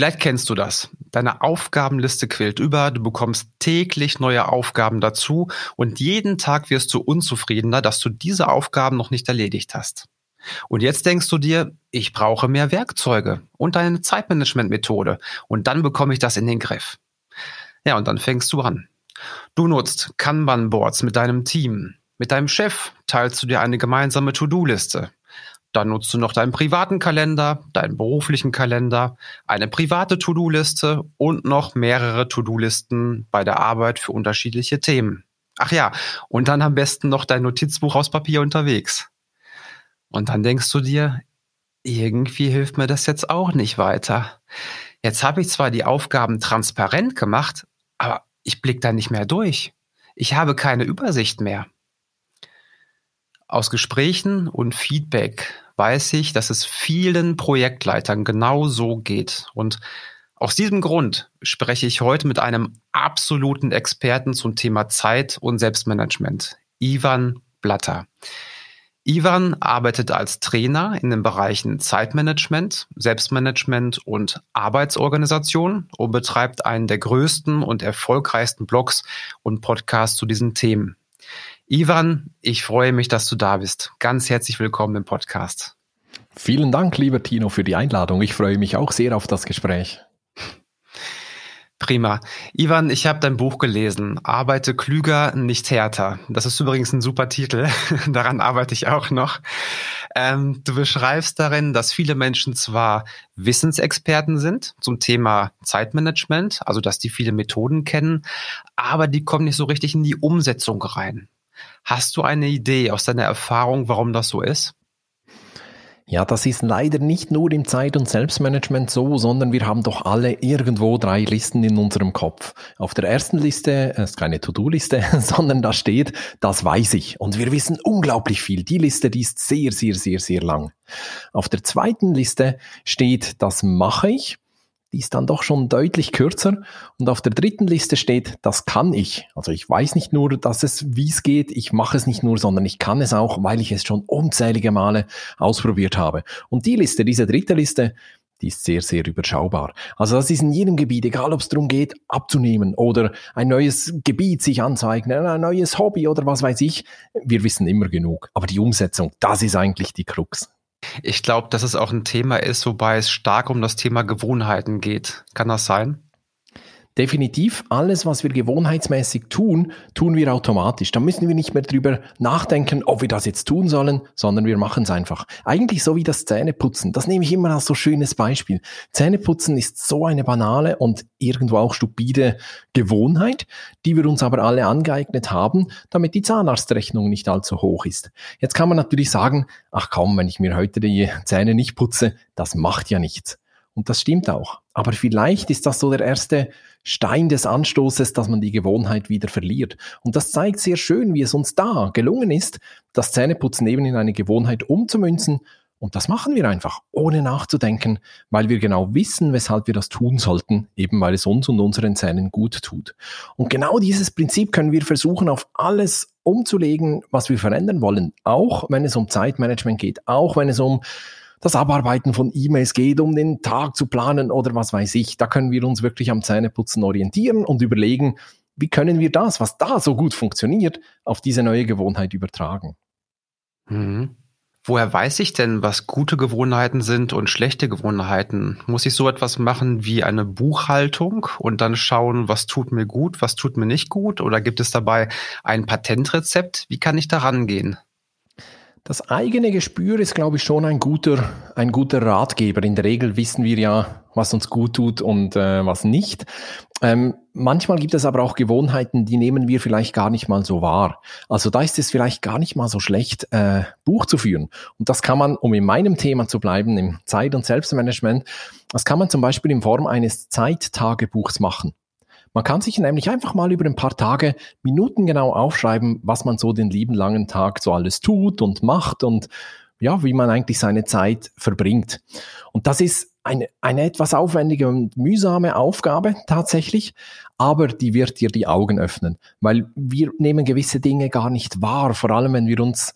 Vielleicht kennst du das. Deine Aufgabenliste quillt über, du bekommst täglich neue Aufgaben dazu und jeden Tag wirst du unzufriedener, dass du diese Aufgaben noch nicht erledigt hast. Und jetzt denkst du dir, ich brauche mehr Werkzeuge und eine Zeitmanagement-Methode und dann bekomme ich das in den Griff. Ja, und dann fängst du an. Du nutzt Kanban-Boards mit deinem Team. Mit deinem Chef teilst du dir eine gemeinsame To-Do-Liste. Dann nutzt du noch deinen privaten Kalender, deinen beruflichen Kalender, eine private To-Do-Liste und noch mehrere To-Do-Listen bei der Arbeit für unterschiedliche Themen. Ach ja, und dann am besten noch dein Notizbuch aus Papier unterwegs. Und dann denkst du dir, irgendwie hilft mir das jetzt auch nicht weiter. Jetzt habe ich zwar die Aufgaben transparent gemacht, aber ich blicke da nicht mehr durch. Ich habe keine Übersicht mehr. Aus Gesprächen und Feedback weiß ich, dass es vielen Projektleitern genau so geht. Und aus diesem Grund spreche ich heute mit einem absoluten Experten zum Thema Zeit und Selbstmanagement, Ivan Blatter. Ivan arbeitet als Trainer in den Bereichen Zeitmanagement, Selbstmanagement und Arbeitsorganisation und betreibt einen der größten und erfolgreichsten Blogs und Podcasts zu diesen Themen. Ivan, ich freue mich, dass du da bist. Ganz herzlich willkommen im Podcast. Vielen Dank, lieber Tino, für die Einladung. Ich freue mich auch sehr auf das Gespräch. Prima. Ivan, ich habe dein Buch gelesen. Arbeite klüger, nicht härter. Das ist übrigens ein super Titel. Daran arbeite ich auch noch. Ähm, du beschreibst darin, dass viele Menschen zwar Wissensexperten sind zum Thema Zeitmanagement, also dass die viele Methoden kennen, aber die kommen nicht so richtig in die Umsetzung rein. Hast du eine Idee aus deiner Erfahrung, warum das so ist? Ja, das ist leider nicht nur im Zeit- und Selbstmanagement so, sondern wir haben doch alle irgendwo drei Listen in unserem Kopf. Auf der ersten Liste ist keine To-Do-Liste, sondern da steht, das weiß ich. Und wir wissen unglaublich viel. Die Liste, die ist sehr, sehr, sehr, sehr lang. Auf der zweiten Liste steht, das mache ich die ist dann doch schon deutlich kürzer. Und auf der dritten Liste steht, das kann ich. Also ich weiß nicht nur, dass es, wie es geht, ich mache es nicht nur, sondern ich kann es auch, weil ich es schon unzählige Male ausprobiert habe. Und die Liste, diese dritte Liste, die ist sehr, sehr überschaubar. Also das ist in jedem Gebiet, egal ob es darum geht, abzunehmen oder ein neues Gebiet sich anzueignen, ein neues Hobby oder was weiß ich. Wir wissen immer genug. Aber die Umsetzung, das ist eigentlich die Krux. Ich glaube, dass es auch ein Thema ist, wobei es stark um das Thema Gewohnheiten geht. Kann das sein? Definitiv, alles, was wir gewohnheitsmäßig tun, tun wir automatisch. Da müssen wir nicht mehr drüber nachdenken, ob wir das jetzt tun sollen, sondern wir machen es einfach. Eigentlich so wie das Zähneputzen. Das nehme ich immer als so schönes Beispiel. Zähneputzen ist so eine banale und irgendwo auch stupide Gewohnheit, die wir uns aber alle angeeignet haben, damit die Zahnarztrechnung nicht allzu hoch ist. Jetzt kann man natürlich sagen, ach komm, wenn ich mir heute die Zähne nicht putze, das macht ja nichts. Und das stimmt auch. Aber vielleicht ist das so der erste Stein des Anstoßes, dass man die Gewohnheit wieder verliert. Und das zeigt sehr schön, wie es uns da gelungen ist, das Zähneputzen eben in eine Gewohnheit umzumünzen. Und das machen wir einfach, ohne nachzudenken, weil wir genau wissen, weshalb wir das tun sollten, eben weil es uns und unseren Zähnen gut tut. Und genau dieses Prinzip können wir versuchen, auf alles umzulegen, was wir verändern wollen. Auch wenn es um Zeitmanagement geht, auch wenn es um das Abarbeiten von E-Mails geht, um den Tag zu planen oder was weiß ich. Da können wir uns wirklich am Zähneputzen orientieren und überlegen, wie können wir das, was da so gut funktioniert, auf diese neue Gewohnheit übertragen. Mhm. Woher weiß ich denn, was gute Gewohnheiten sind und schlechte Gewohnheiten? Muss ich so etwas machen wie eine Buchhaltung und dann schauen, was tut mir gut, was tut mir nicht gut? Oder gibt es dabei ein Patentrezept? Wie kann ich da rangehen? Das eigene Gespür ist, glaube ich, schon ein guter, ein guter Ratgeber. In der Regel wissen wir ja, was uns gut tut und äh, was nicht. Ähm, manchmal gibt es aber auch Gewohnheiten, die nehmen wir vielleicht gar nicht mal so wahr. Also da ist es vielleicht gar nicht mal so schlecht, äh, Buch zu führen. Und das kann man, um in meinem Thema zu bleiben, im Zeit- und Selbstmanagement, das kann man zum Beispiel in Form eines Zeittagebuchs machen. Man kann sich nämlich einfach mal über ein paar Tage minutengenau aufschreiben, was man so den lieben langen Tag so alles tut und macht und ja, wie man eigentlich seine Zeit verbringt. Und das ist eine, eine etwas aufwendige und mühsame Aufgabe tatsächlich, aber die wird dir die Augen öffnen, weil wir nehmen gewisse Dinge gar nicht wahr, vor allem wenn wir uns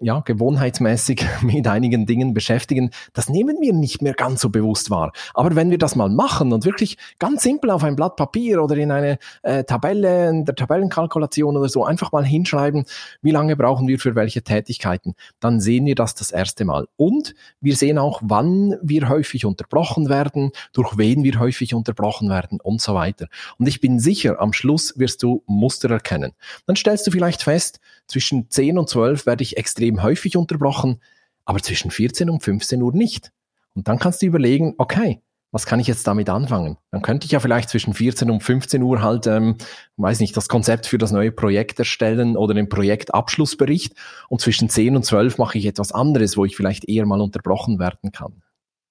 ja, gewohnheitsmäßig mit einigen Dingen beschäftigen, das nehmen wir nicht mehr ganz so bewusst wahr. Aber wenn wir das mal machen und wirklich ganz simpel auf ein Blatt Papier oder in eine äh, Tabelle, in der Tabellenkalkulation oder so einfach mal hinschreiben, wie lange brauchen wir für welche Tätigkeiten, dann sehen wir das das erste Mal. Und wir sehen auch, wann wir häufig unterbrochen werden, durch wen wir häufig unterbrochen werden und so weiter. Und ich bin sicher, am Schluss wirst du Muster erkennen. Dann stellst du vielleicht fest, zwischen 10 und 12 werde ich extrem häufig unterbrochen, aber zwischen 14 und 15 Uhr nicht. Und dann kannst du überlegen, okay, was kann ich jetzt damit anfangen? Dann könnte ich ja vielleicht zwischen 14 und 15 Uhr halt, ähm, weiß nicht, das Konzept für das neue Projekt erstellen oder den Projektabschlussbericht und zwischen 10 und 12 mache ich etwas anderes, wo ich vielleicht eher mal unterbrochen werden kann.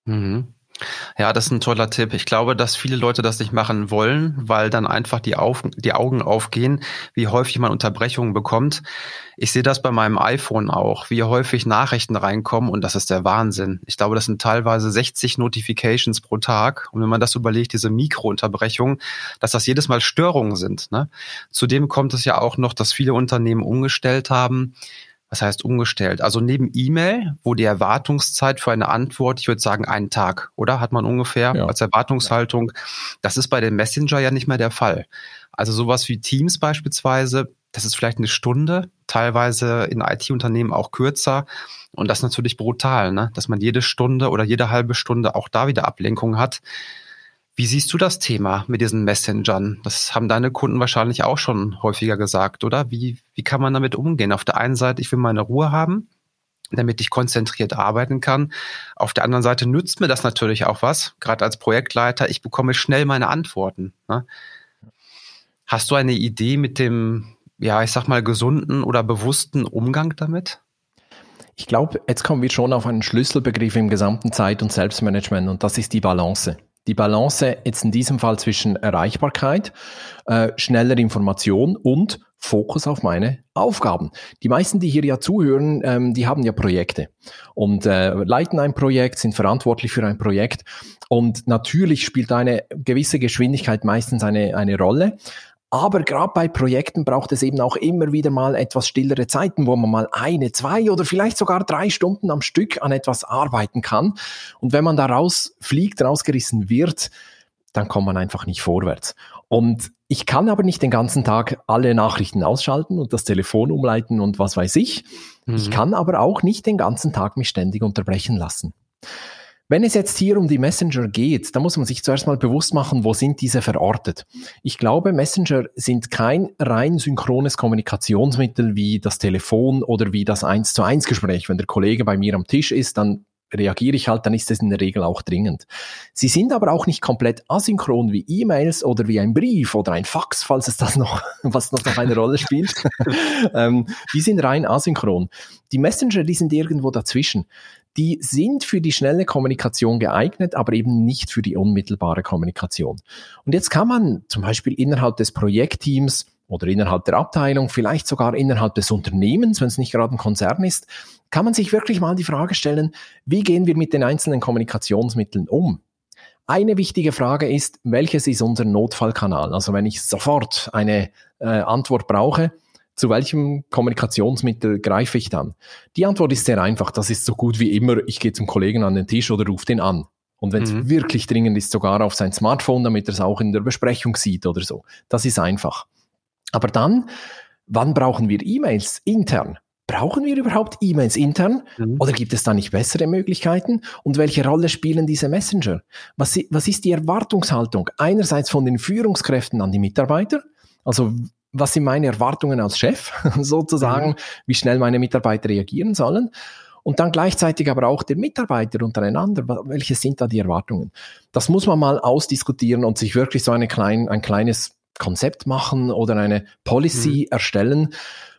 Mhm. Ja, das ist ein toller Tipp. Ich glaube, dass viele Leute das nicht machen wollen, weil dann einfach die, auf, die Augen aufgehen, wie häufig man Unterbrechungen bekommt. Ich sehe das bei meinem iPhone auch, wie häufig Nachrichten reinkommen und das ist der Wahnsinn. Ich glaube, das sind teilweise 60 Notifications pro Tag. Und wenn man das überlegt, diese Mikrounterbrechungen, dass das jedes Mal Störungen sind. Ne? Zudem kommt es ja auch noch, dass viele Unternehmen umgestellt haben was heißt umgestellt? Also neben E-Mail, wo die Erwartungszeit für eine Antwort, ich würde sagen, einen Tag, oder? Hat man ungefähr ja. als Erwartungshaltung. Das ist bei dem Messenger ja nicht mehr der Fall. Also sowas wie Teams beispielsweise, das ist vielleicht eine Stunde, teilweise in IT-Unternehmen auch kürzer. Und das ist natürlich brutal, ne? dass man jede Stunde oder jede halbe Stunde auch da wieder Ablenkung hat. Wie siehst du das Thema mit diesen Messengern? Das haben deine Kunden wahrscheinlich auch schon häufiger gesagt, oder? Wie, wie kann man damit umgehen? Auf der einen Seite, ich will meine Ruhe haben, damit ich konzentriert arbeiten kann. Auf der anderen Seite nützt mir das natürlich auch was, gerade als Projektleiter. Ich bekomme schnell meine Antworten. Ne? Hast du eine Idee mit dem, ja, ich sag mal, gesunden oder bewussten Umgang damit? Ich glaube, jetzt kommen wir schon auf einen Schlüsselbegriff im gesamten Zeit- und Selbstmanagement und das ist die Balance die Balance jetzt in diesem Fall zwischen Erreichbarkeit, äh, schneller Information und Fokus auf meine Aufgaben. Die meisten, die hier ja zuhören, ähm, die haben ja Projekte und äh, leiten ein Projekt, sind verantwortlich für ein Projekt und natürlich spielt eine gewisse Geschwindigkeit meistens eine, eine Rolle. Aber gerade bei Projekten braucht es eben auch immer wieder mal etwas stillere Zeiten, wo man mal eine, zwei oder vielleicht sogar drei Stunden am Stück an etwas arbeiten kann. Und wenn man da rausfliegt, rausgerissen wird, dann kommt man einfach nicht vorwärts. Und ich kann aber nicht den ganzen Tag alle Nachrichten ausschalten und das Telefon umleiten und was weiß ich. Mhm. Ich kann aber auch nicht den ganzen Tag mich ständig unterbrechen lassen. Wenn es jetzt hier um die Messenger geht, dann muss man sich zuerst mal bewusst machen, wo sind diese verortet. Ich glaube, Messenger sind kein rein synchrones Kommunikationsmittel wie das Telefon oder wie das 1 zu 1 Gespräch. Wenn der Kollege bei mir am Tisch ist, dann reagiere ich halt, dann ist es in der Regel auch dringend. Sie sind aber auch nicht komplett asynchron wie E-Mails oder wie ein Brief oder ein Fax, falls es das noch, was noch, noch eine Rolle spielt. ähm, die sind rein asynchron. Die Messenger, die sind irgendwo dazwischen die sind für die schnelle Kommunikation geeignet, aber eben nicht für die unmittelbare Kommunikation. Und jetzt kann man zum Beispiel innerhalb des Projektteams oder innerhalb der Abteilung, vielleicht sogar innerhalb des Unternehmens, wenn es nicht gerade ein Konzern ist, kann man sich wirklich mal die Frage stellen, wie gehen wir mit den einzelnen Kommunikationsmitteln um? Eine wichtige Frage ist, welches ist unser Notfallkanal? Also wenn ich sofort eine äh, Antwort brauche, zu welchem Kommunikationsmittel greife ich dann? Die Antwort ist sehr einfach. Das ist so gut wie immer, ich gehe zum Kollegen an den Tisch oder rufe den an. Und wenn es mhm. wirklich dringend ist, sogar auf sein Smartphone, damit er es auch in der Besprechung sieht oder so. Das ist einfach. Aber dann, wann brauchen wir E-Mails intern? Brauchen wir überhaupt E-Mails intern mhm. oder gibt es da nicht bessere Möglichkeiten? Und welche Rolle spielen diese Messenger? Was, was ist die Erwartungshaltung einerseits von den Führungskräften an die Mitarbeiter? Also was sind meine Erwartungen als Chef sozusagen, mhm. wie schnell meine Mitarbeiter reagieren sollen. Und dann gleichzeitig aber auch der Mitarbeiter untereinander. Welche sind da die Erwartungen? Das muss man mal ausdiskutieren und sich wirklich so eine klein, ein kleines Konzept machen oder eine Policy mhm. erstellen,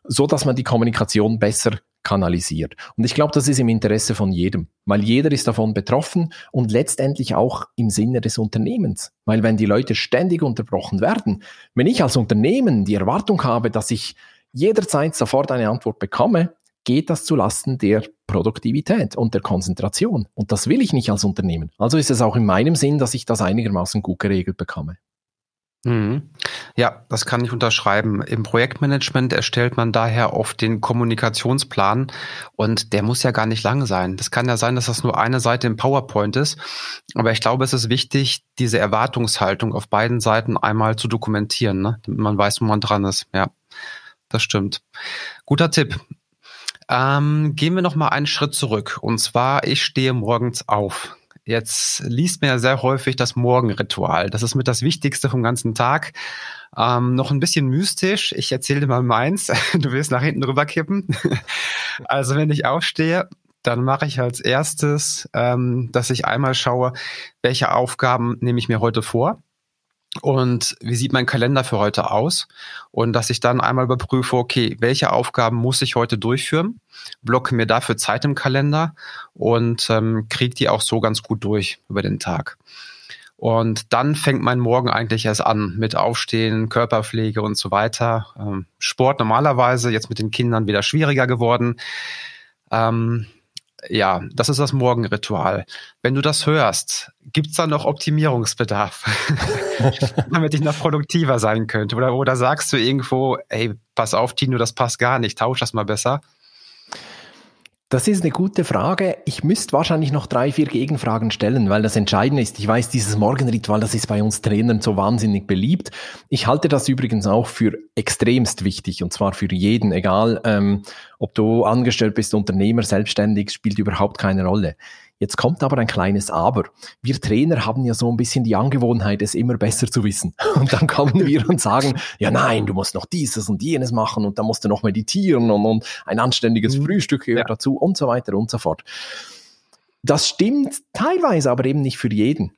so dass man die Kommunikation besser kanalisiert. Und ich glaube, das ist im Interesse von jedem, weil jeder ist davon betroffen und letztendlich auch im Sinne des Unternehmens. Weil wenn die Leute ständig unterbrochen werden, wenn ich als Unternehmen die Erwartung habe, dass ich jederzeit sofort eine Antwort bekomme, geht das zulasten der Produktivität und der Konzentration. Und das will ich nicht als Unternehmen. Also ist es auch in meinem Sinn, dass ich das einigermaßen gut geregelt bekomme. Mhm. Ja, das kann ich unterschreiben. Im Projektmanagement erstellt man daher oft den Kommunikationsplan und der muss ja gar nicht lang sein. Das kann ja sein, dass das nur eine Seite im PowerPoint ist. Aber ich glaube, es ist wichtig, diese Erwartungshaltung auf beiden Seiten einmal zu dokumentieren, ne? damit man weiß, wo man dran ist. Ja, das stimmt. Guter Tipp. Ähm, gehen wir noch mal einen Schritt zurück. Und zwar, ich stehe morgens auf. Jetzt liest man ja sehr häufig das Morgenritual. Das ist mit das Wichtigste vom ganzen Tag. Ähm, noch ein bisschen mystisch. Ich erzähle dir mal meins. Du willst nach hinten rüberkippen. also wenn ich aufstehe, dann mache ich als erstes, ähm, dass ich einmal schaue, welche Aufgaben nehme ich mir heute vor und wie sieht mein Kalender für heute aus und dass ich dann einmal überprüfe, okay, welche Aufgaben muss ich heute durchführen, blocke mir dafür Zeit im Kalender und ähm, kriege die auch so ganz gut durch über den Tag. Und dann fängt mein Morgen eigentlich erst an mit Aufstehen, Körperpflege und so weiter. Ähm, Sport normalerweise, jetzt mit den Kindern wieder schwieriger geworden. Ähm, ja, das ist das Morgenritual. Wenn du das hörst, gibt's da noch Optimierungsbedarf, damit ich noch produktiver sein könnte? Oder, oder sagst du irgendwo, ey, pass auf, Tino, das passt gar nicht, tausch das mal besser? Das ist eine gute Frage. Ich müsste wahrscheinlich noch drei, vier Gegenfragen stellen, weil das Entscheidende ist. Ich weiß, dieses Morgenritual, das ist bei uns Trainern so wahnsinnig beliebt. Ich halte das übrigens auch für extremst wichtig und zwar für jeden, egal ähm, ob du angestellt bist, Unternehmer, selbstständig, spielt überhaupt keine Rolle. Jetzt kommt aber ein kleines Aber. Wir Trainer haben ja so ein bisschen die Angewohnheit, es immer besser zu wissen. Und dann kommen wir und sagen, ja nein, du musst noch dieses und jenes machen und dann musst du noch meditieren und, und ein anständiges mhm. Frühstück gehört ja. dazu und so weiter und so fort. Das stimmt teilweise aber eben nicht für jeden.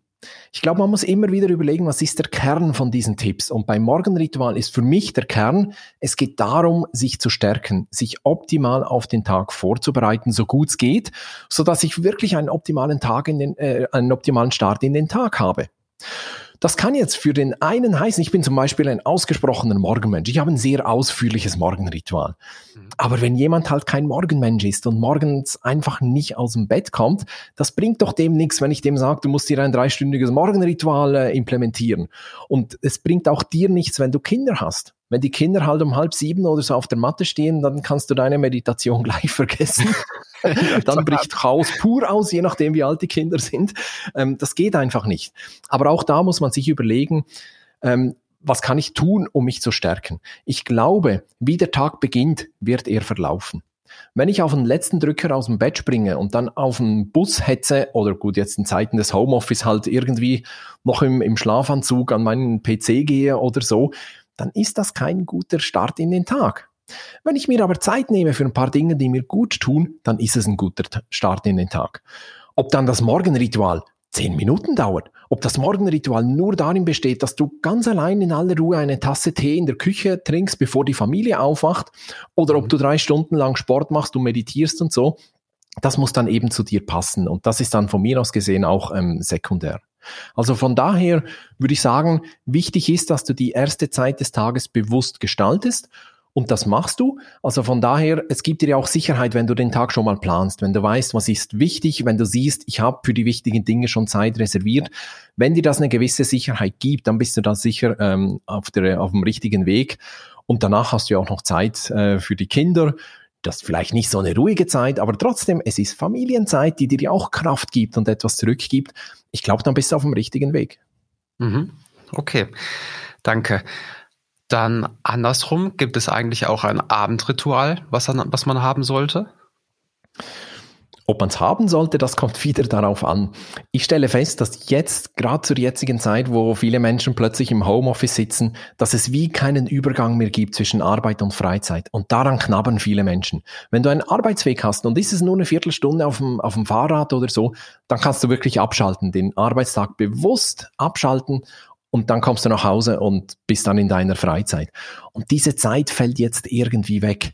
Ich glaube, man muss immer wieder überlegen, was ist der Kern von diesen Tipps. Und beim Morgenritual ist für mich der Kern, es geht darum, sich zu stärken, sich optimal auf den Tag vorzubereiten, so gut es geht, so dass ich wirklich einen optimalen Tag in den, äh, einen optimalen Start in den Tag habe. Das kann jetzt für den einen heißen, ich bin zum Beispiel ein ausgesprochener Morgenmensch. Ich habe ein sehr ausführliches Morgenritual. Mhm. Aber wenn jemand halt kein Morgenmensch ist und morgens einfach nicht aus dem Bett kommt, das bringt doch dem nichts, wenn ich dem sage, du musst dir ein dreistündiges Morgenritual äh, implementieren. Und es bringt auch dir nichts, wenn du Kinder hast. Wenn die Kinder halt um halb sieben oder so auf der Matte stehen, dann kannst du deine Meditation gleich vergessen. dann bricht Chaos pur aus, je nachdem, wie alt die Kinder sind. Ähm, das geht einfach nicht. Aber auch da muss man sich überlegen, ähm, was kann ich tun, um mich zu stärken? Ich glaube, wie der Tag beginnt, wird er verlaufen. Wenn ich auf den letzten Drücker aus dem Bett springe und dann auf den Bus hetze oder gut, jetzt in Zeiten des Homeoffice halt irgendwie noch im, im Schlafanzug an meinen PC gehe oder so, dann ist das kein guter Start in den Tag. Wenn ich mir aber Zeit nehme für ein paar Dinge, die mir gut tun, dann ist es ein guter Start in den Tag. Ob dann das Morgenritual zehn Minuten dauert, ob das Morgenritual nur darin besteht, dass du ganz allein in aller Ruhe eine Tasse Tee in der Küche trinkst, bevor die Familie aufwacht, oder ob du drei Stunden lang Sport machst und meditierst und so, das muss dann eben zu dir passen. Und das ist dann von mir aus gesehen auch ähm, sekundär. Also von daher würde ich sagen, wichtig ist, dass du die erste Zeit des Tages bewusst gestaltest und das machst du. Also von daher, es gibt dir ja auch Sicherheit, wenn du den Tag schon mal planst, wenn du weißt, was ist wichtig, wenn du siehst, ich habe für die wichtigen Dinge schon Zeit reserviert. Wenn dir das eine gewisse Sicherheit gibt, dann bist du da sicher ähm, auf, der, auf dem richtigen Weg. Und danach hast du ja auch noch Zeit äh, für die Kinder. Das ist vielleicht nicht so eine ruhige Zeit, aber trotzdem, es ist Familienzeit, die dir ja auch Kraft gibt und etwas zurückgibt. Ich glaube, dann bist du auf dem richtigen Weg. Mhm. Okay, danke. Dann andersrum, gibt es eigentlich auch ein Abendritual, was, was man haben sollte? Ob man es haben sollte, das kommt wieder darauf an. Ich stelle fest, dass jetzt, gerade zur jetzigen Zeit, wo viele Menschen plötzlich im Homeoffice sitzen, dass es wie keinen Übergang mehr gibt zwischen Arbeit und Freizeit. Und daran knabbern viele Menschen. Wenn du einen Arbeitsweg hast und ist es nur eine Viertelstunde auf dem, auf dem Fahrrad oder so, dann kannst du wirklich abschalten, den Arbeitstag bewusst abschalten und dann kommst du nach Hause und bist dann in deiner Freizeit. Und diese Zeit fällt jetzt irgendwie weg.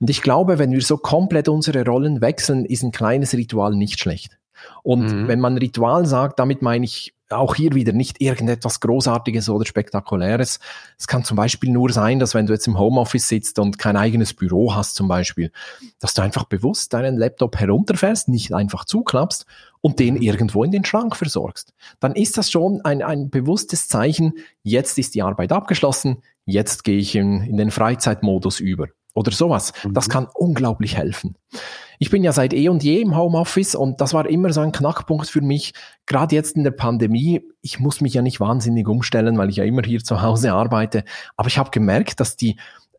Und ich glaube, wenn wir so komplett unsere Rollen wechseln, ist ein kleines Ritual nicht schlecht. Und mhm. wenn man Ritual sagt, damit meine ich auch hier wieder nicht irgendetwas Großartiges oder Spektakuläres. Es kann zum Beispiel nur sein, dass wenn du jetzt im Homeoffice sitzt und kein eigenes Büro hast zum Beispiel, dass du einfach bewusst deinen Laptop herunterfährst, nicht einfach zuklappst und den irgendwo in den Schrank versorgst. Dann ist das schon ein, ein bewusstes Zeichen, jetzt ist die Arbeit abgeschlossen, jetzt gehe ich in, in den Freizeitmodus über oder sowas. Das mhm. kann unglaublich helfen. Ich bin ja seit eh und je im Homeoffice und das war immer so ein Knackpunkt für mich. Gerade jetzt in der Pandemie, ich muss mich ja nicht wahnsinnig umstellen, weil ich ja immer hier zu Hause arbeite. Aber ich habe gemerkt, dass die,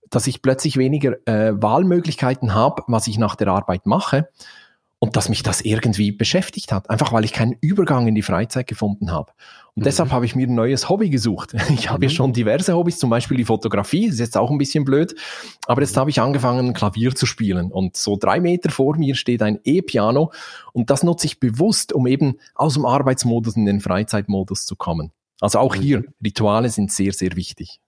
dass ich plötzlich weniger äh, Wahlmöglichkeiten habe, was ich nach der Arbeit mache und dass mich das irgendwie beschäftigt hat, einfach weil ich keinen Übergang in die Freizeit gefunden habe. Und mhm. deshalb habe ich mir ein neues Hobby gesucht. Ich habe mhm. ja schon diverse Hobbys, zum Beispiel die Fotografie, ist jetzt auch ein bisschen blöd, aber jetzt habe ich angefangen, Klavier zu spielen. Und so drei Meter vor mir steht ein E-Piano und das nutze ich bewusst, um eben aus dem Arbeitsmodus in den Freizeitmodus zu kommen. Also auch hier, mhm. Rituale sind sehr, sehr wichtig.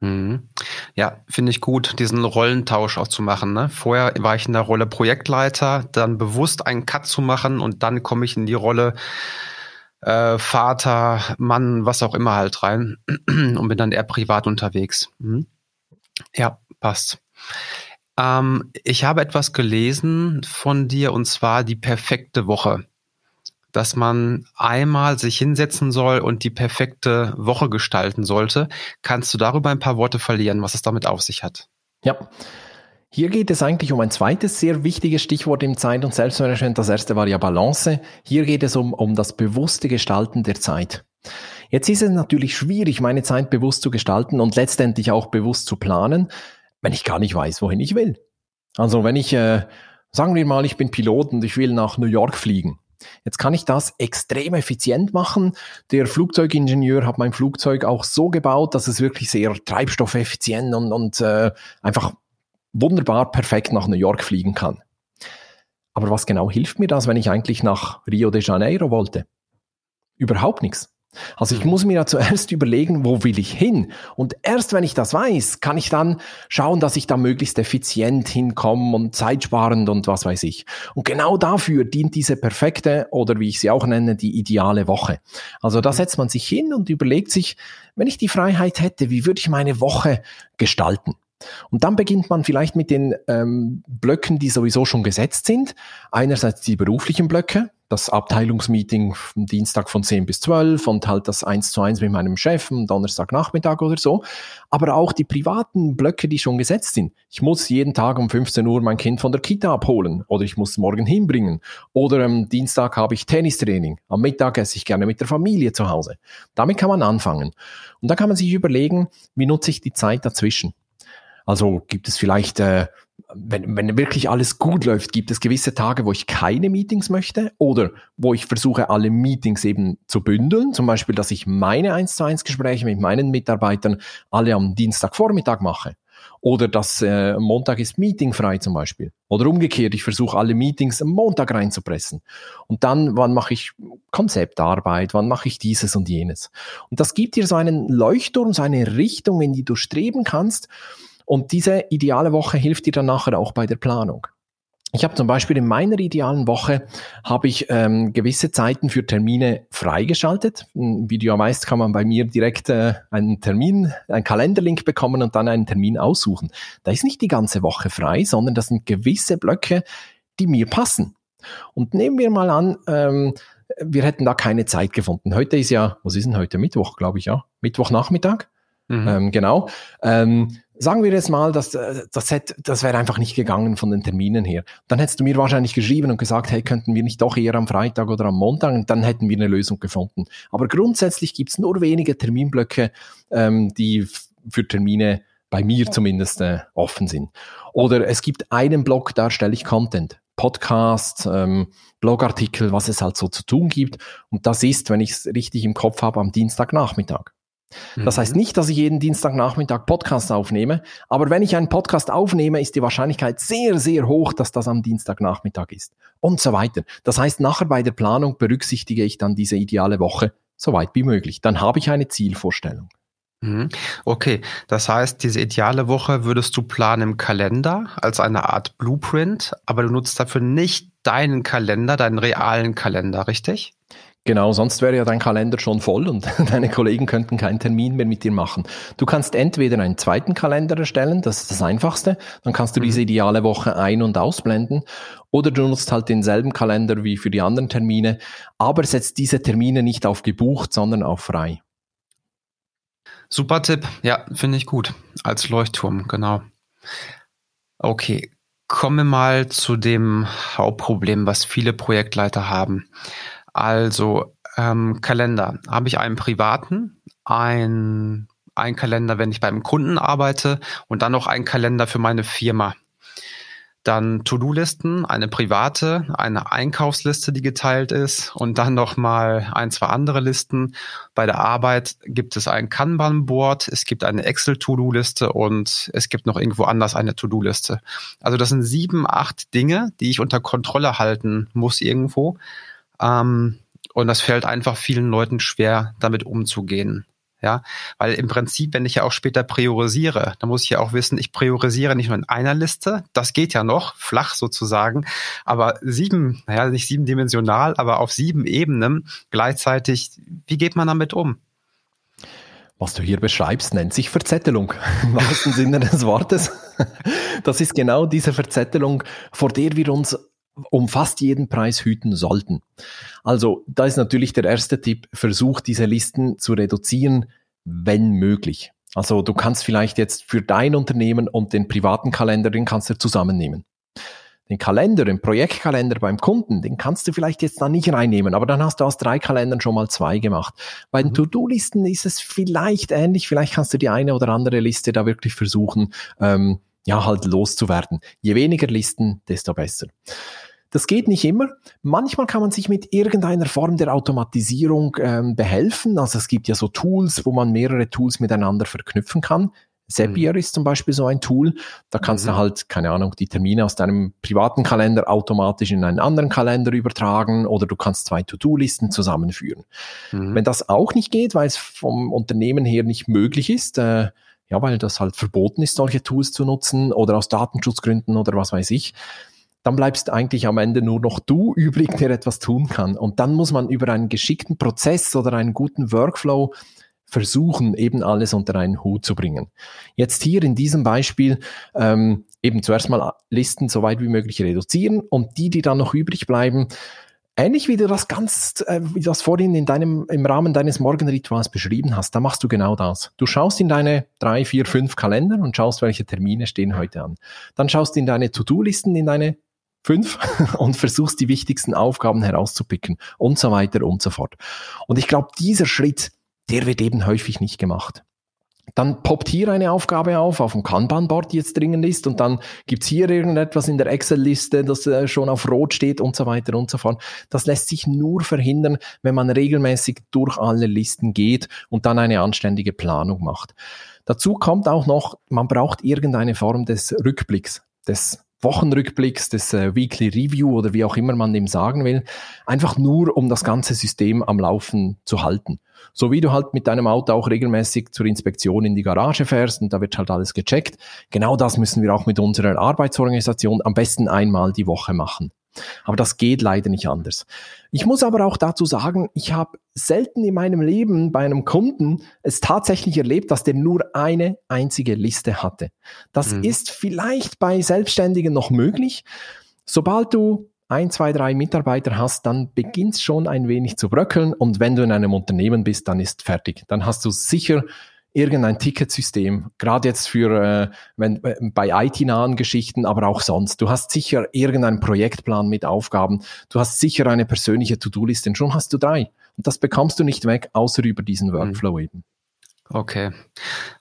Mhm. Ja, finde ich gut, diesen Rollentausch auch zu machen. Ne? Vorher war ich in der Rolle Projektleiter, dann bewusst einen Cut zu machen und dann komme ich in die Rolle äh, Vater, Mann, was auch immer halt rein und bin dann eher privat unterwegs. Mhm. Ja, passt. Ähm, ich habe etwas gelesen von dir und zwar die perfekte Woche dass man einmal sich hinsetzen soll und die perfekte Woche gestalten sollte. Kannst du darüber ein paar Worte verlieren, was es damit auf sich hat? Ja. Hier geht es eigentlich um ein zweites sehr wichtiges Stichwort im Zeit- und Selbstmanagement. Das erste war ja Balance. Hier geht es um, um das bewusste Gestalten der Zeit. Jetzt ist es natürlich schwierig, meine Zeit bewusst zu gestalten und letztendlich auch bewusst zu planen, wenn ich gar nicht weiß, wohin ich will. Also wenn ich, äh, sagen wir mal, ich bin Pilot und ich will nach New York fliegen Jetzt kann ich das extrem effizient machen. Der Flugzeugingenieur hat mein Flugzeug auch so gebaut, dass es wirklich sehr treibstoffeffizient und, und äh, einfach wunderbar perfekt nach New York fliegen kann. Aber was genau hilft mir das, wenn ich eigentlich nach Rio de Janeiro wollte? Überhaupt nichts. Also ich muss mir ja zuerst überlegen, wo will ich hin? Und erst wenn ich das weiß, kann ich dann schauen, dass ich da möglichst effizient hinkomme und zeitsparend und was weiß ich. Und genau dafür dient diese perfekte oder wie ich sie auch nenne, die ideale Woche. Also da setzt man sich hin und überlegt sich, wenn ich die Freiheit hätte, wie würde ich meine Woche gestalten? Und dann beginnt man vielleicht mit den ähm, Blöcken, die sowieso schon gesetzt sind. Einerseits die beruflichen Blöcke, das Abteilungsmeeting am Dienstag von 10 bis 12 und halt das 1 zu 1 mit meinem Chef am Donnerstagnachmittag oder so. Aber auch die privaten Blöcke, die schon gesetzt sind. Ich muss jeden Tag um 15 Uhr mein Kind von der Kita abholen oder ich muss morgen hinbringen. Oder am Dienstag habe ich Tennistraining. Am Mittag esse ich gerne mit der Familie zu Hause. Damit kann man anfangen. Und da kann man sich überlegen, wie nutze ich die Zeit dazwischen. Also gibt es vielleicht, äh, wenn, wenn wirklich alles gut läuft, gibt es gewisse Tage, wo ich keine Meetings möchte oder wo ich versuche, alle Meetings eben zu bündeln. Zum Beispiel, dass ich meine 1 zu 1 Gespräche mit meinen Mitarbeitern alle am Dienstagvormittag mache. Oder dass äh, Montag ist meetingfrei zum Beispiel. Oder umgekehrt, ich versuche alle Meetings am Montag reinzupressen. Und dann, wann mache ich Konzeptarbeit, wann mache ich dieses und jenes. Und das gibt dir so einen Leuchtturm, so eine Richtung, in die du streben kannst. Und diese ideale Woche hilft dir dann nachher auch bei der Planung. Ich habe zum Beispiel in meiner idealen Woche habe ich ähm, gewisse Zeiten für Termine freigeschaltet. Wie du ja weißt, kann man bei mir direkt äh, einen Termin, einen Kalenderlink bekommen und dann einen Termin aussuchen. Da ist nicht die ganze Woche frei, sondern das sind gewisse Blöcke, die mir passen. Und nehmen wir mal an, ähm, wir hätten da keine Zeit gefunden. Heute ist ja, was ist denn heute? Mittwoch, glaube ich, ja. Mittwochnachmittag. Mhm. Ähm, genau. Ähm, sagen wir jetzt mal, dass, äh, das, hätte, das wäre einfach nicht gegangen von den Terminen her. Dann hättest du mir wahrscheinlich geschrieben und gesagt, hey, könnten wir nicht doch eher am Freitag oder am Montag? Und dann hätten wir eine Lösung gefunden. Aber grundsätzlich gibt's nur wenige Terminblöcke, ähm, die für Termine bei mir zumindest äh, offen sind. Oder es gibt einen Blog, da stelle ich Content. Podcast, ähm, Blogartikel, was es halt so zu tun gibt. Und das ist, wenn ich es richtig im Kopf habe, am Dienstagnachmittag. Das heißt mhm. nicht, dass ich jeden Dienstagnachmittag Podcast aufnehme, aber wenn ich einen Podcast aufnehme, ist die Wahrscheinlichkeit sehr, sehr hoch, dass das am Dienstagnachmittag ist und so weiter. Das heißt, nachher bei der Planung berücksichtige ich dann diese ideale Woche so weit wie möglich. Dann habe ich eine Zielvorstellung. Mhm. Okay, das heißt, diese ideale Woche würdest du planen im Kalender als eine Art Blueprint, aber du nutzt dafür nicht deinen Kalender, deinen realen Kalender, richtig? Genau, sonst wäre ja dein Kalender schon voll und deine Kollegen könnten keinen Termin mehr mit dir machen. Du kannst entweder einen zweiten Kalender erstellen, das ist das einfachste, dann kannst du diese mhm. ideale Woche ein- und ausblenden, oder du nutzt halt denselben Kalender wie für die anderen Termine, aber setzt diese Termine nicht auf gebucht, sondern auf frei. Super Tipp, ja, finde ich gut. Als Leuchtturm, genau. Okay, kommen wir mal zu dem Hauptproblem, was viele Projektleiter haben. Also ähm, Kalender. Habe ich einen privaten, ein, ein Kalender, wenn ich beim Kunden arbeite und dann noch einen Kalender für meine Firma. Dann To-Do-Listen, eine private, eine Einkaufsliste, die geteilt ist und dann noch mal ein, zwei andere Listen. Bei der Arbeit gibt es ein Kanban-Board, es gibt eine Excel-To-Do-Liste und es gibt noch irgendwo anders eine To-Do-Liste. Also das sind sieben, acht Dinge, die ich unter Kontrolle halten muss irgendwo. Ähm, und das fällt einfach vielen Leuten schwer, damit umzugehen. Ja, weil im Prinzip, wenn ich ja auch später priorisiere, dann muss ich ja auch wissen, ich priorisiere nicht nur in einer Liste, das geht ja noch, flach sozusagen, aber sieben, naja, nicht siebendimensional, aber auf sieben Ebenen gleichzeitig, wie geht man damit um? Was du hier beschreibst, nennt sich Verzettelung, im wahrsten Sinne des Wortes. Das ist genau diese Verzettelung, vor der wir uns um fast jeden Preis hüten sollten. Also da ist natürlich der erste Tipp, versuch diese Listen zu reduzieren, wenn möglich. Also du kannst vielleicht jetzt für dein Unternehmen und den privaten Kalender, den kannst du zusammennehmen. Den Kalender, den Projektkalender beim Kunden, den kannst du vielleicht jetzt da nicht reinnehmen, aber dann hast du aus drei Kalendern schon mal zwei gemacht. Bei den mhm. To-Do-Listen ist es vielleicht ähnlich, vielleicht kannst du die eine oder andere Liste da wirklich versuchen, ähm, ja, halt loszuwerden. Je weniger Listen, desto besser. Das geht nicht immer. Manchmal kann man sich mit irgendeiner Form der Automatisierung ähm, behelfen. Also es gibt ja so Tools, wo man mehrere Tools miteinander verknüpfen kann. Zapier mhm. ist zum Beispiel so ein Tool. Da kannst mhm. du halt, keine Ahnung, die Termine aus deinem privaten Kalender automatisch in einen anderen Kalender übertragen oder du kannst zwei To-Do-Listen zusammenführen. Mhm. Wenn das auch nicht geht, weil es vom Unternehmen her nicht möglich ist, äh, ja, weil das halt verboten ist, solche Tools zu nutzen oder aus Datenschutzgründen oder was weiß ich, dann bleibst eigentlich am Ende nur noch du übrig, der etwas tun kann. Und dann muss man über einen geschickten Prozess oder einen guten Workflow versuchen, eben alles unter einen Hut zu bringen. Jetzt hier in diesem Beispiel ähm, eben zuerst mal Listen so weit wie möglich reduzieren und die, die dann noch übrig bleiben, ähnlich wie du das ganz, äh, wie du das vorhin in deinem, im Rahmen deines Morgenrituals beschrieben hast, da machst du genau das. Du schaust in deine drei, vier, fünf Kalender und schaust, welche Termine stehen heute an. Dann schaust in deine To-Do-Listen, in deine fünf und versuchst die wichtigsten Aufgaben herauszupicken und so weiter und so fort. Und ich glaube, dieser Schritt, der wird eben häufig nicht gemacht. Dann poppt hier eine Aufgabe auf, auf dem Kanban-Board, die jetzt dringend ist, und dann gibt's hier irgendetwas in der Excel-Liste, das äh, schon auf Rot steht und so weiter und so fort. Das lässt sich nur verhindern, wenn man regelmäßig durch alle Listen geht und dann eine anständige Planung macht. Dazu kommt auch noch, man braucht irgendeine Form des Rückblicks, des Wochenrückblicks, des äh, Weekly Review oder wie auch immer man dem sagen will, einfach nur um das ganze System am Laufen zu halten. So wie du halt mit deinem Auto auch regelmäßig zur Inspektion in die Garage fährst und da wird halt alles gecheckt. Genau das müssen wir auch mit unserer Arbeitsorganisation am besten einmal die Woche machen. Aber das geht leider nicht anders. Ich muss aber auch dazu sagen, ich habe selten in meinem Leben bei einem Kunden es tatsächlich erlebt, dass der nur eine einzige Liste hatte. Das mhm. ist vielleicht bei Selbstständigen noch möglich. Sobald du ein, zwei, drei Mitarbeiter hast, dann beginnt es schon ein wenig zu bröckeln. Und wenn du in einem Unternehmen bist, dann ist fertig. Dann hast du sicher irgendein Ticketsystem, gerade jetzt für äh, wenn, äh, bei IT-nahen Geschichten, aber auch sonst. Du hast sicher irgendeinen Projektplan mit Aufgaben, du hast sicher eine persönliche To-Do-Liste und schon hast du drei. Und das bekommst du nicht weg, außer über diesen mhm. Workflow mhm. eben. Okay.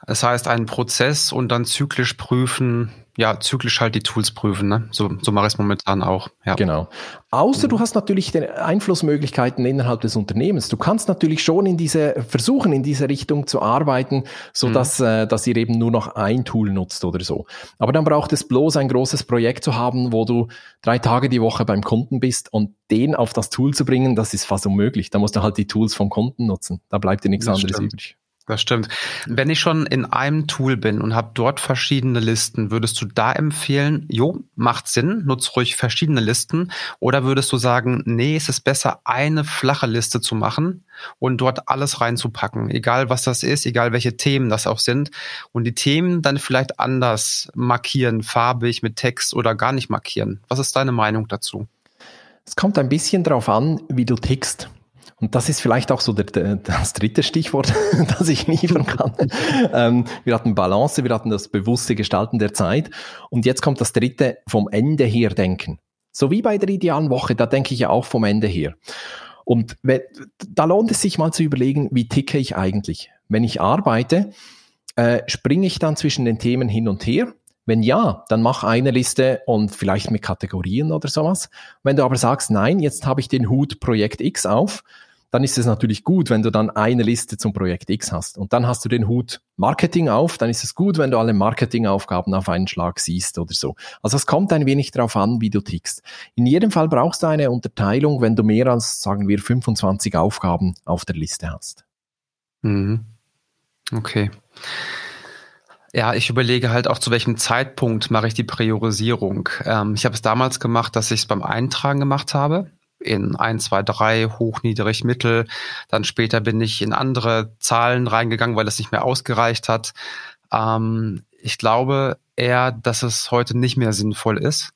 Das heißt, einen Prozess und dann zyklisch prüfen, ja, zyklisch halt die Tools prüfen, ne? So, so mache ich es momentan auch. Ja. Genau. Außer du hast natürlich die Einflussmöglichkeiten innerhalb des Unternehmens. Du kannst natürlich schon in diese, versuchen, in diese Richtung zu arbeiten, so mhm. dass, äh, dass ihr eben nur noch ein Tool nutzt oder so. Aber dann braucht es bloß ein großes Projekt zu haben, wo du drei Tage die Woche beim Kunden bist und den auf das Tool zu bringen, das ist fast unmöglich. Da musst du halt die Tools vom Kunden nutzen. Da bleibt dir nichts das anderes stimmt. übrig. Das stimmt. Wenn ich schon in einem Tool bin und habe dort verschiedene Listen, würdest du da empfehlen, jo, macht Sinn, nutz ruhig verschiedene Listen oder würdest du sagen, nee, es ist besser, eine flache Liste zu machen und dort alles reinzupacken, egal was das ist, egal welche Themen das auch sind und die Themen dann vielleicht anders markieren, farbig mit Text oder gar nicht markieren. Was ist deine Meinung dazu? Es kommt ein bisschen darauf an, wie du tickst. Und das ist vielleicht auch so der, der, das dritte Stichwort, das ich liefern kann. ähm, wir hatten Balance, wir hatten das bewusste Gestalten der Zeit. Und jetzt kommt das dritte, vom Ende her denken. So wie bei der idealen Woche, da denke ich ja auch vom Ende her. Und da lohnt es sich mal zu überlegen, wie ticke ich eigentlich? Wenn ich arbeite, äh, springe ich dann zwischen den Themen hin und her wenn ja, dann mach eine Liste und vielleicht mit Kategorien oder sowas. Wenn du aber sagst, nein, jetzt habe ich den Hut Projekt X auf, dann ist es natürlich gut, wenn du dann eine Liste zum Projekt X hast. Und dann hast du den Hut Marketing auf, dann ist es gut, wenn du alle Marketingaufgaben auf einen Schlag siehst oder so. Also es kommt ein wenig darauf an, wie du tickst. In jedem Fall brauchst du eine Unterteilung, wenn du mehr als, sagen wir, 25 Aufgaben auf der Liste hast. Mhm. Okay. Ja, ich überlege halt auch, zu welchem Zeitpunkt mache ich die Priorisierung. Ähm, ich habe es damals gemacht, dass ich es beim Eintragen gemacht habe. In 1, 2, 3, hoch, niedrig, mittel. Dann später bin ich in andere Zahlen reingegangen, weil es nicht mehr ausgereicht hat. Ähm, ich glaube eher, dass es heute nicht mehr sinnvoll ist,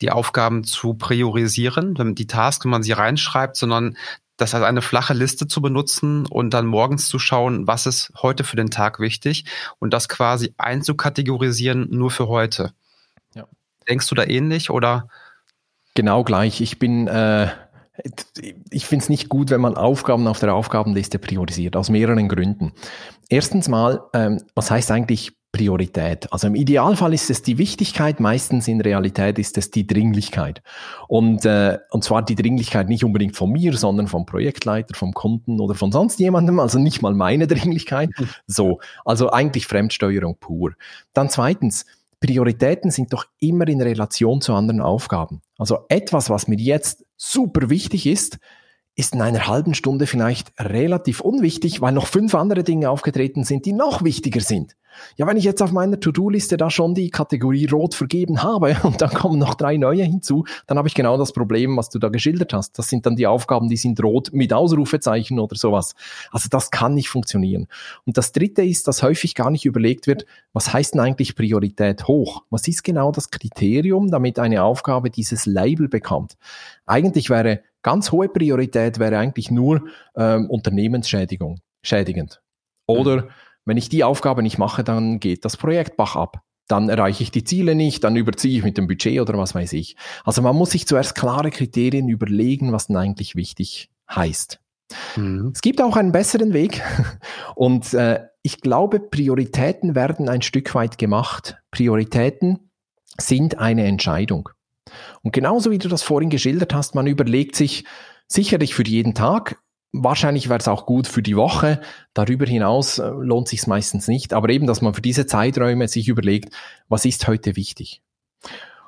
die Aufgaben zu priorisieren, wenn die Tasks, wenn man sie reinschreibt, sondern das als eine flache Liste zu benutzen und dann morgens zu schauen, was ist heute für den Tag wichtig und das quasi einzukategorisieren nur für heute. Ja. Denkst du da ähnlich oder? Genau gleich. Ich bin, äh, ich finde es nicht gut, wenn man Aufgaben auf der Aufgabenliste priorisiert, aus mehreren Gründen. Erstens mal, ähm, was heißt eigentlich Priorität. Also im Idealfall ist es die Wichtigkeit, meistens in Realität ist es die Dringlichkeit. Und, äh, und zwar die Dringlichkeit nicht unbedingt von mir, sondern vom Projektleiter, vom Kunden oder von sonst jemandem, also nicht mal meine Dringlichkeit. So, also eigentlich Fremdsteuerung pur. Dann zweitens, Prioritäten sind doch immer in Relation zu anderen Aufgaben. Also etwas, was mir jetzt super wichtig ist, ist in einer halben Stunde vielleicht relativ unwichtig, weil noch fünf andere Dinge aufgetreten sind, die noch wichtiger sind. Ja, wenn ich jetzt auf meiner To-Do-Liste da schon die Kategorie Rot vergeben habe und dann kommen noch drei neue hinzu, dann habe ich genau das Problem, was du da geschildert hast. Das sind dann die Aufgaben, die sind rot mit Ausrufezeichen oder sowas. Also das kann nicht funktionieren. Und das Dritte ist, dass häufig gar nicht überlegt wird, was heißt denn eigentlich Priorität hoch? Was ist genau das Kriterium, damit eine Aufgabe dieses Label bekommt? Eigentlich wäre ganz hohe Priorität wäre eigentlich nur ähm, Unternehmensschädigung, schädigend. Oder mhm wenn ich die Aufgabe nicht mache, dann geht das Projekt bach ab. Dann erreiche ich die Ziele nicht, dann überziehe ich mit dem Budget oder was weiß ich. Also man muss sich zuerst klare Kriterien überlegen, was denn eigentlich wichtig heißt. Mhm. Es gibt auch einen besseren Weg und äh, ich glaube, Prioritäten werden ein Stück weit gemacht. Prioritäten sind eine Entscheidung. Und genauso wie du das vorhin geschildert hast, man überlegt sich sicherlich für jeden Tag, Wahrscheinlich wäre es auch gut für die Woche. Darüber hinaus äh, lohnt sich meistens nicht. Aber eben, dass man für diese Zeiträume sich überlegt, was ist heute wichtig?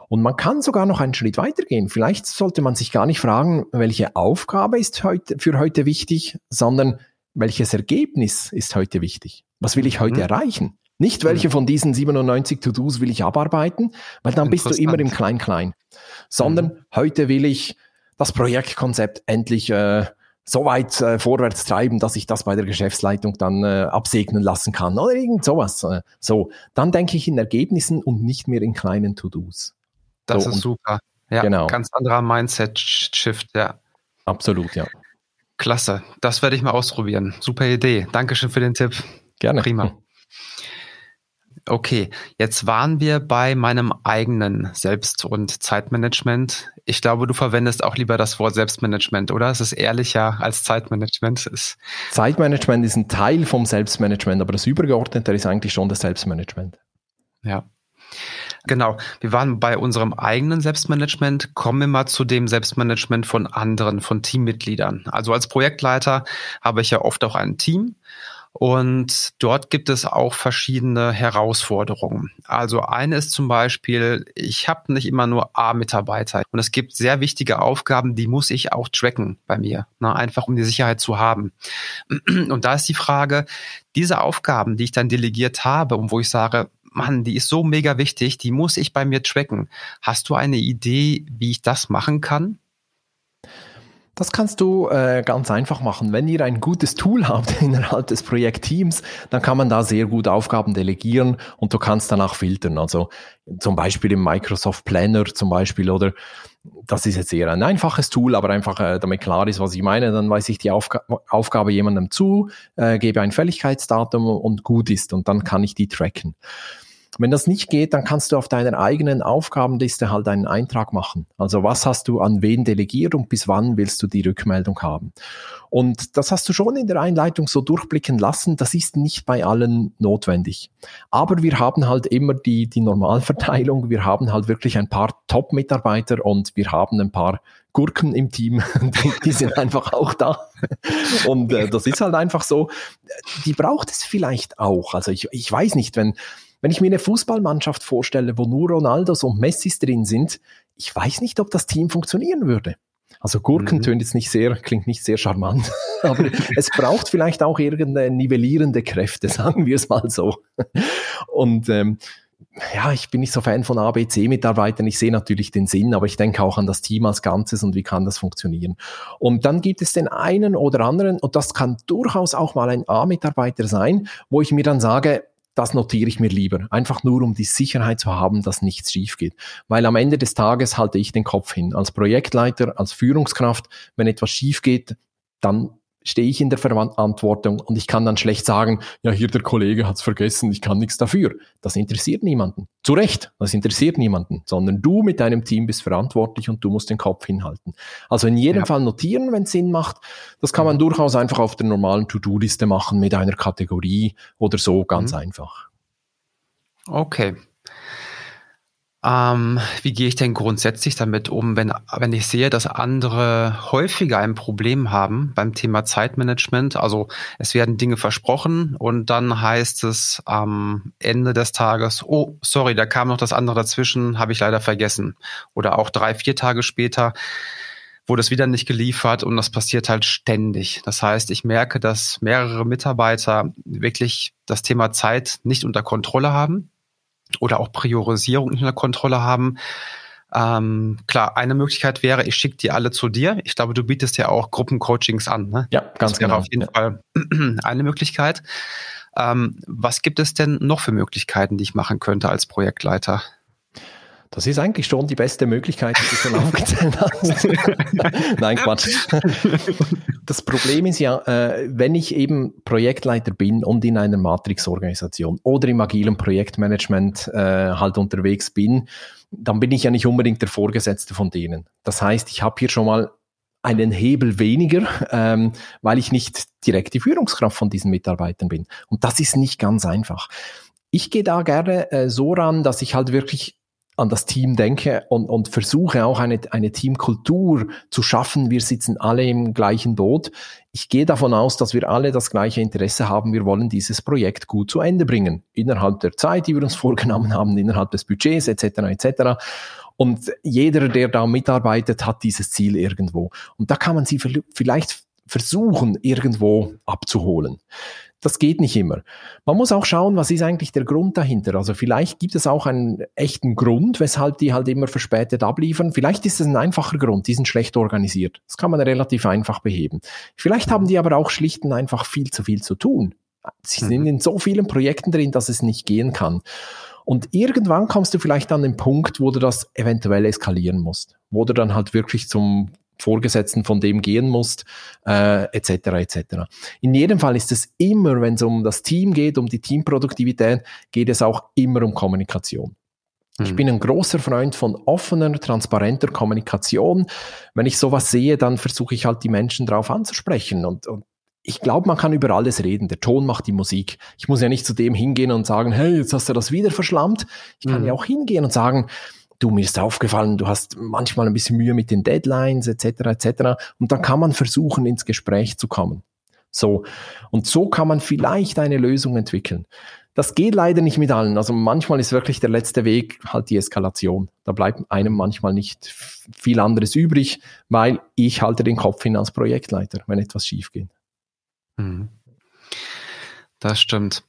Und man kann sogar noch einen Schritt weitergehen. Vielleicht sollte man sich gar nicht fragen, welche Aufgabe ist heute, für heute wichtig, sondern welches Ergebnis ist heute wichtig? Was will ich heute mhm. erreichen? Nicht welche mhm. von diesen 97 To-Dos will ich abarbeiten, weil dann bist du immer im Klein-Klein. Sondern mhm. heute will ich das Projektkonzept endlich äh, so weit äh, vorwärts treiben, dass ich das bei der Geschäftsleitung dann äh, absegnen lassen kann oder irgend sowas. Äh, so, dann denke ich in Ergebnissen und nicht mehr in kleinen To-Dos. Das so, ist super. Ja, genau. ganz anderer Mindset-Shift, ja. Absolut, ja. Klasse. Das werde ich mal ausprobieren. Super Idee. Dankeschön für den Tipp. Gerne. Prima. Okay, jetzt waren wir bei meinem eigenen Selbst- und Zeitmanagement. Ich glaube, du verwendest auch lieber das Wort Selbstmanagement, oder? Es ist ehrlicher als Zeitmanagement. Es Zeitmanagement ist ein Teil vom Selbstmanagement, aber das Übergeordnete ist eigentlich schon das Selbstmanagement. Ja. Genau. Wir waren bei unserem eigenen Selbstmanagement. Kommen wir mal zu dem Selbstmanagement von anderen, von Teammitgliedern. Also als Projektleiter habe ich ja oft auch ein Team Und dort gibt es auch verschiedene Herausforderungen. Also eine ist zum Beispiel, ich habe nicht immer nur A-Mitarbeiter und es gibt sehr wichtige Aufgaben, die muss ich auch tracken bei mir, ne? einfach um die Sicherheit zu haben. Und da ist die Frage, diese Aufgaben, die ich dann delegiert habe und wo ich sage, Mann, die ist so mega wichtig, die muss ich bei mir tracken. Hast du eine Idee, wie ich das machen kann? Das kannst du äh, ganz einfach machen. Wenn ihr ein gutes Tool habt innerhalb des Projektteams, dann kann man da sehr gut Aufgaben delegieren und du kannst danach filtern. Also zum Beispiel im Microsoft Planner zum Beispiel oder das ist jetzt eher ein einfaches Tool, aber einfach äh, damit klar ist, was ich meine, dann weiß ich die Aufga Aufgabe jemandem zu, äh, gebe ein Fälligkeitsdatum und gut ist und dann kann ich die tracken. Wenn das nicht geht, dann kannst du auf deiner eigenen Aufgabenliste halt einen Eintrag machen. Also was hast du an wen delegiert und bis wann willst du die Rückmeldung haben? Und das hast du schon in der Einleitung so durchblicken lassen. Das ist nicht bei allen notwendig. Aber wir haben halt immer die, die Normalverteilung. Wir haben halt wirklich ein paar Top-Mitarbeiter und wir haben ein paar Gurken im Team. Die, sind einfach auch da. Und äh, das ist halt einfach so. Die braucht es vielleicht auch. Also ich, ich weiß nicht, wenn, wenn ich mir eine Fußballmannschaft vorstelle, wo nur Ronaldos und Messis drin sind, ich weiß nicht, ob das Team funktionieren würde. Also Gurken mhm. tönt jetzt nicht sehr, klingt nicht sehr charmant, aber es braucht vielleicht auch irgendeine nivellierende Kräfte, sagen wir es mal so. Und ähm, ja, ich bin nicht so Fan von ABC-Mitarbeitern. Ich sehe natürlich den Sinn, aber ich denke auch an das Team als Ganzes und wie kann das funktionieren. Und dann gibt es den einen oder anderen, und das kann durchaus auch mal ein A-Mitarbeiter sein, wo ich mir dann sage, das notiere ich mir lieber. Einfach nur, um die Sicherheit zu haben, dass nichts schief geht. Weil am Ende des Tages halte ich den Kopf hin. Als Projektleiter, als Führungskraft, wenn etwas schief geht, dann stehe ich in der Verantwortung und ich kann dann schlecht sagen, ja, hier der Kollege hat's vergessen, ich kann nichts dafür. Das interessiert niemanden. Zu Recht, das interessiert niemanden, sondern du mit deinem Team bist verantwortlich und du musst den Kopf hinhalten. Also in jedem ja. Fall notieren, wenn es Sinn macht. Das kann man durchaus einfach auf der normalen To-Do-Liste machen mit einer Kategorie oder so, ganz mhm. einfach. Okay, ähm, wie gehe ich denn grundsätzlich damit um, wenn, wenn ich sehe, dass andere häufiger ein Problem haben beim Thema Zeitmanagement? Also es werden Dinge versprochen und dann heißt es am Ende des Tages, oh, sorry, da kam noch das andere dazwischen, habe ich leider vergessen. Oder auch drei, vier Tage später wurde es wieder nicht geliefert und das passiert halt ständig. Das heißt, ich merke, dass mehrere Mitarbeiter wirklich das Thema Zeit nicht unter Kontrolle haben oder auch Priorisierung in der Kontrolle haben. Ähm, klar, eine Möglichkeit wäre, ich schicke die alle zu dir. Ich glaube, du bietest ja auch Gruppencoachings an. Ne? Ja, ganz das wäre genau. auf jeden ja. Fall eine Möglichkeit. Ähm, was gibt es denn noch für Möglichkeiten, die ich machen könnte als Projektleiter? Das ist eigentlich schon die beste Möglichkeit, die du schon aufgezählt hast. Nein, Quatsch. Das Problem ist ja, äh, wenn ich eben Projektleiter bin und in einer Matrix-Organisation oder im agilen Projektmanagement äh, halt unterwegs bin, dann bin ich ja nicht unbedingt der Vorgesetzte von denen. Das heißt, ich habe hier schon mal einen Hebel weniger, ähm, weil ich nicht direkt die Führungskraft von diesen Mitarbeitern bin. Und das ist nicht ganz einfach. Ich gehe da gerne äh, so ran, dass ich halt wirklich an das Team denke und, und versuche auch eine, eine Teamkultur zu schaffen. Wir sitzen alle im gleichen Boot. Ich gehe davon aus, dass wir alle das gleiche Interesse haben. Wir wollen dieses Projekt gut zu Ende bringen. Innerhalb der Zeit, die wir uns vorgenommen haben, innerhalb des Budgets etc. etc. Und jeder, der da mitarbeitet, hat dieses Ziel irgendwo. Und da kann man sie vielleicht versuchen, irgendwo abzuholen. Das geht nicht immer. Man muss auch schauen, was ist eigentlich der Grund dahinter. Also vielleicht gibt es auch einen echten Grund, weshalb die halt immer verspätet abliefern. Vielleicht ist es ein einfacher Grund, die sind schlecht organisiert. Das kann man relativ einfach beheben. Vielleicht haben die aber auch schlicht und einfach viel zu viel zu tun. Sie sind mhm. in so vielen Projekten drin, dass es nicht gehen kann. Und irgendwann kommst du vielleicht an den Punkt, wo du das eventuell eskalieren musst, wo du dann halt wirklich zum Vorgesetzten von dem gehen musst, äh, etc. etc. In jedem Fall ist es immer, wenn es um das Team geht, um die Teamproduktivität, geht es auch immer um Kommunikation. Ich hm. bin ein großer Freund von offener, transparenter Kommunikation. Wenn ich sowas sehe, dann versuche ich halt die Menschen darauf anzusprechen und, und ich glaube, man kann über alles reden. Der Ton macht die Musik. Ich muss ja nicht zu dem hingehen und sagen, hey, jetzt hast du das wieder verschlammt. Ich kann mhm. ja auch hingehen und sagen, du, mir ist aufgefallen, du hast manchmal ein bisschen Mühe mit den Deadlines etc. etc. Und dann kann man versuchen, ins Gespräch zu kommen. So. Und so kann man vielleicht eine Lösung entwickeln. Das geht leider nicht mit allen. Also manchmal ist wirklich der letzte Weg halt die Eskalation. Da bleibt einem manchmal nicht viel anderes übrig, weil ich halte den Kopf hin als Projektleiter, wenn etwas schief geht. Mhm. Das stimmt.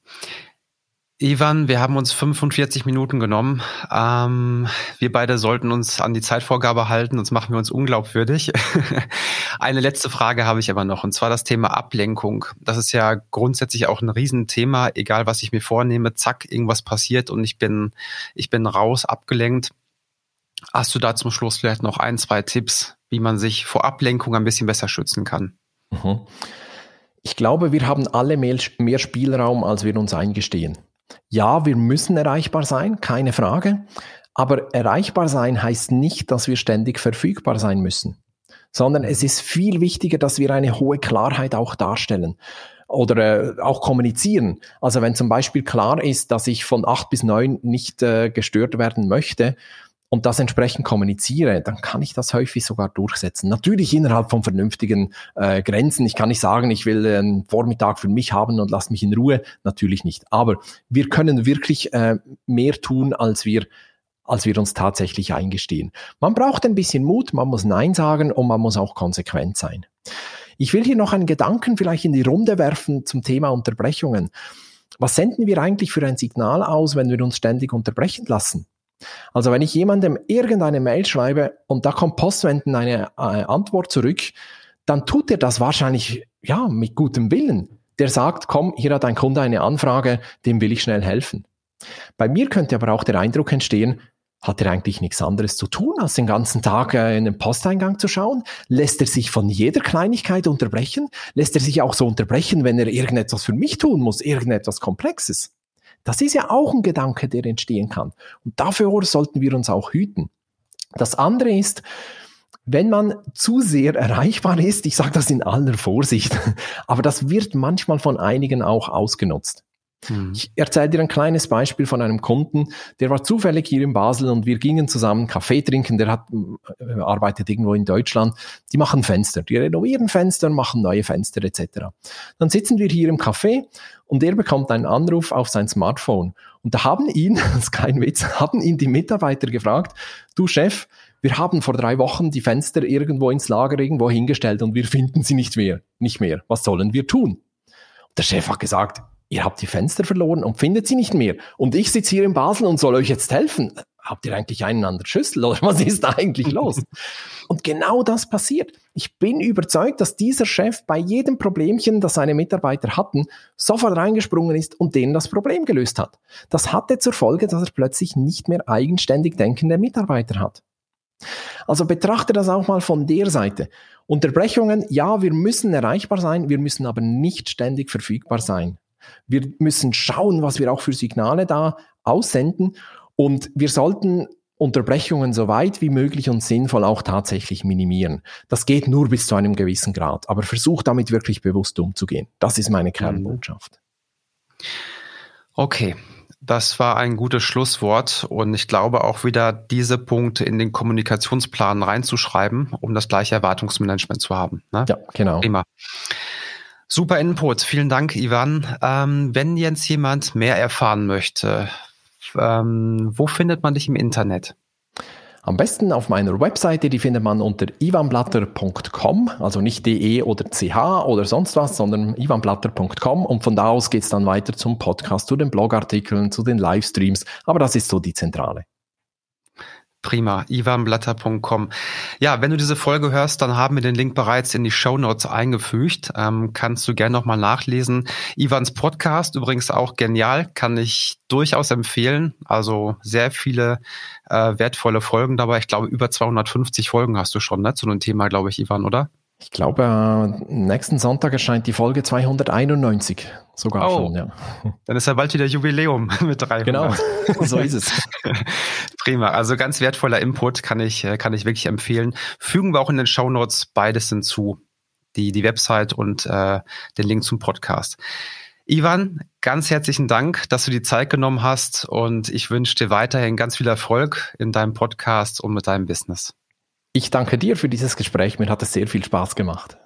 Ivan, wir haben uns 45 Minuten genommen. Ähm, wir beide sollten uns an die Zeitvorgabe halten, sonst machen wir uns unglaubwürdig. Eine letzte Frage habe ich aber noch, und zwar das Thema Ablenkung. Das ist ja grundsätzlich auch ein Riesenthema, egal was ich mir vornehme, zack, irgendwas passiert und ich bin, ich bin raus, abgelenkt. Hast du da zum Schluss vielleicht noch ein, zwei Tipps, wie man sich vor Ablenkung ein bisschen besser schützen kann? Mhm. Ich glaube, wir haben alle mehr, mehr Spielraum, als wir uns eingestehen. Ja, wir müssen erreichbar sein, keine Frage. Aber erreichbar sein heißt nicht, dass wir ständig verfügbar sein müssen, sondern es ist viel wichtiger, dass wir eine hohe Klarheit auch darstellen oder äh, auch kommunizieren. Also wenn zum Beispiel klar ist, dass ich von acht bis neun nicht äh, gestört werden möchte, und das entsprechend kommuniziere, dann kann ich das häufig sogar durchsetzen. Natürlich innerhalb von vernünftigen äh, Grenzen. Ich kann nicht sagen, ich will einen Vormittag für mich haben und lass mich in Ruhe. Natürlich nicht. Aber wir können wirklich äh, mehr tun, als wir als wir uns tatsächlich eingestehen. Man braucht ein bisschen Mut, man muss Nein sagen und man muss auch konsequent sein. Ich will hier noch einen Gedanken vielleicht in die Runde werfen zum Thema Unterbrechungen. Was senden wir eigentlich für ein Signal aus, wenn wir uns ständig unterbrechen lassen? Also wenn ich jemandem irgendeine Mail schreibe und da kommt postwendend eine äh, Antwort zurück, dann tut er das wahrscheinlich ja mit gutem Willen. Der sagt, komm, hier hat ein Kunde eine Anfrage, dem will ich schnell helfen. Bei mir könnte aber auch der Eindruck entstehen, hat er eigentlich nichts anderes zu tun, als den ganzen Tag äh, in den Posteingang zu schauen? Lässt er sich von jeder Kleinigkeit unterbrechen? Lässt er sich auch so unterbrechen, wenn er irgendetwas für mich tun muss, irgendetwas Komplexes? Das ist ja auch ein Gedanke, der entstehen kann. Und dafür sollten wir uns auch hüten. Das andere ist, wenn man zu sehr erreichbar ist, ich sage das in aller Vorsicht, aber das wird manchmal von einigen auch ausgenutzt. Mhm. Ich erzähle dir ein kleines Beispiel von einem Kunden, der war zufällig hier in Basel und wir gingen zusammen Kaffee trinken, der hat, äh, arbeitet irgendwo in Deutschland, die machen Fenster, die renovieren Fenster, machen neue Fenster etc. Dann sitzen wir hier im Café und er bekommt einen Anruf auf sein Smartphone und da haben ihn, das ist kein Witz, haben ihn die Mitarbeiter gefragt, du Chef, wir haben vor drei Wochen die Fenster irgendwo ins Lager irgendwo hingestellt und wir finden sie nicht mehr, nicht mehr. Was sollen wir tun? Der Chef hat gesagt, ihr habt die Fenster verloren und findet sie nicht mehr. Und ich sitze hier in Basel und soll euch jetzt helfen. Habt ihr eigentlich einen an der Schüssel oder was ist da eigentlich los? und genau das passiert. Ich bin überzeugt, dass dieser Chef bei jedem Problemchen, das seine Mitarbeiter hatten, sofort reingesprungen ist und denen das Problem gelöst hat. Das hatte zur Folge, dass er plötzlich nicht mehr eigenständig denkende Mitarbeiter hat. Also betrachte das auch mal von der Seite. Unterbrechungen, ja, wir müssen erreichbar sein, wir müssen aber nicht ständig verfügbar sein. Wir müssen schauen, was wir auch für Signale da aussenden und wir sollten Unterbrechungen so weit wie möglich und sinnvoll auch tatsächlich minimieren. Das geht nur bis zu einem gewissen Grad, aber versuch damit wirklich bewusst umzugehen. Das ist meine Kernbotschaft. Okay, das war ein gutes Schlusswort und ich glaube auch wieder diese Punkte in den Kommunikationsplan reinzuschreiben, um das gleiche Erwartungsmanagement zu haben. Ne? Ja, genau. Prima. Super Input, vielen Dank, Ivan. Ähm, wenn jetzt jemand mehr erfahren möchte, ähm, wo findet man dich im Internet? Am besten auf meiner Webseite, die findet man unter ivanblatter.com, also nicht de oder ch oder sonst was, sondern ivanblatter.com und von da aus geht es dann weiter zum Podcast, zu den Blogartikeln, zu den Livestreams, aber das ist so die Zentrale. Prima, ivanblatter.com. Ja, wenn du diese Folge hörst, dann haben wir den Link bereits in die Show Notes eingefügt. Ähm, kannst du gerne nochmal nachlesen. Ivans Podcast, übrigens auch genial, kann ich durchaus empfehlen. Also sehr viele äh, wertvolle Folgen dabei. Ich glaube, über 250 Folgen hast du schon ne, zu einem Thema, glaube ich, Ivan, oder? Ich glaube, äh, nächsten Sonntag erscheint die Folge 291 sogar oh, schon, ja. Dann ist ja bald wieder Jubiläum mit 300. Genau, so ist es. Prima, also ganz wertvoller Input kann ich, äh, kann ich wirklich empfehlen. Fügen wir auch in den Show Notes beides hinzu, die, die Website und äh, den Link zum Podcast. Ivan, ganz herzlichen Dank, dass du die Zeit genommen hast und ich wünsche dir weiterhin ganz viel Erfolg in deinem Podcast und mit deinem Business. Ich danke dir für dieses Gespräch. Mir hat es sehr viel Spaß gemacht.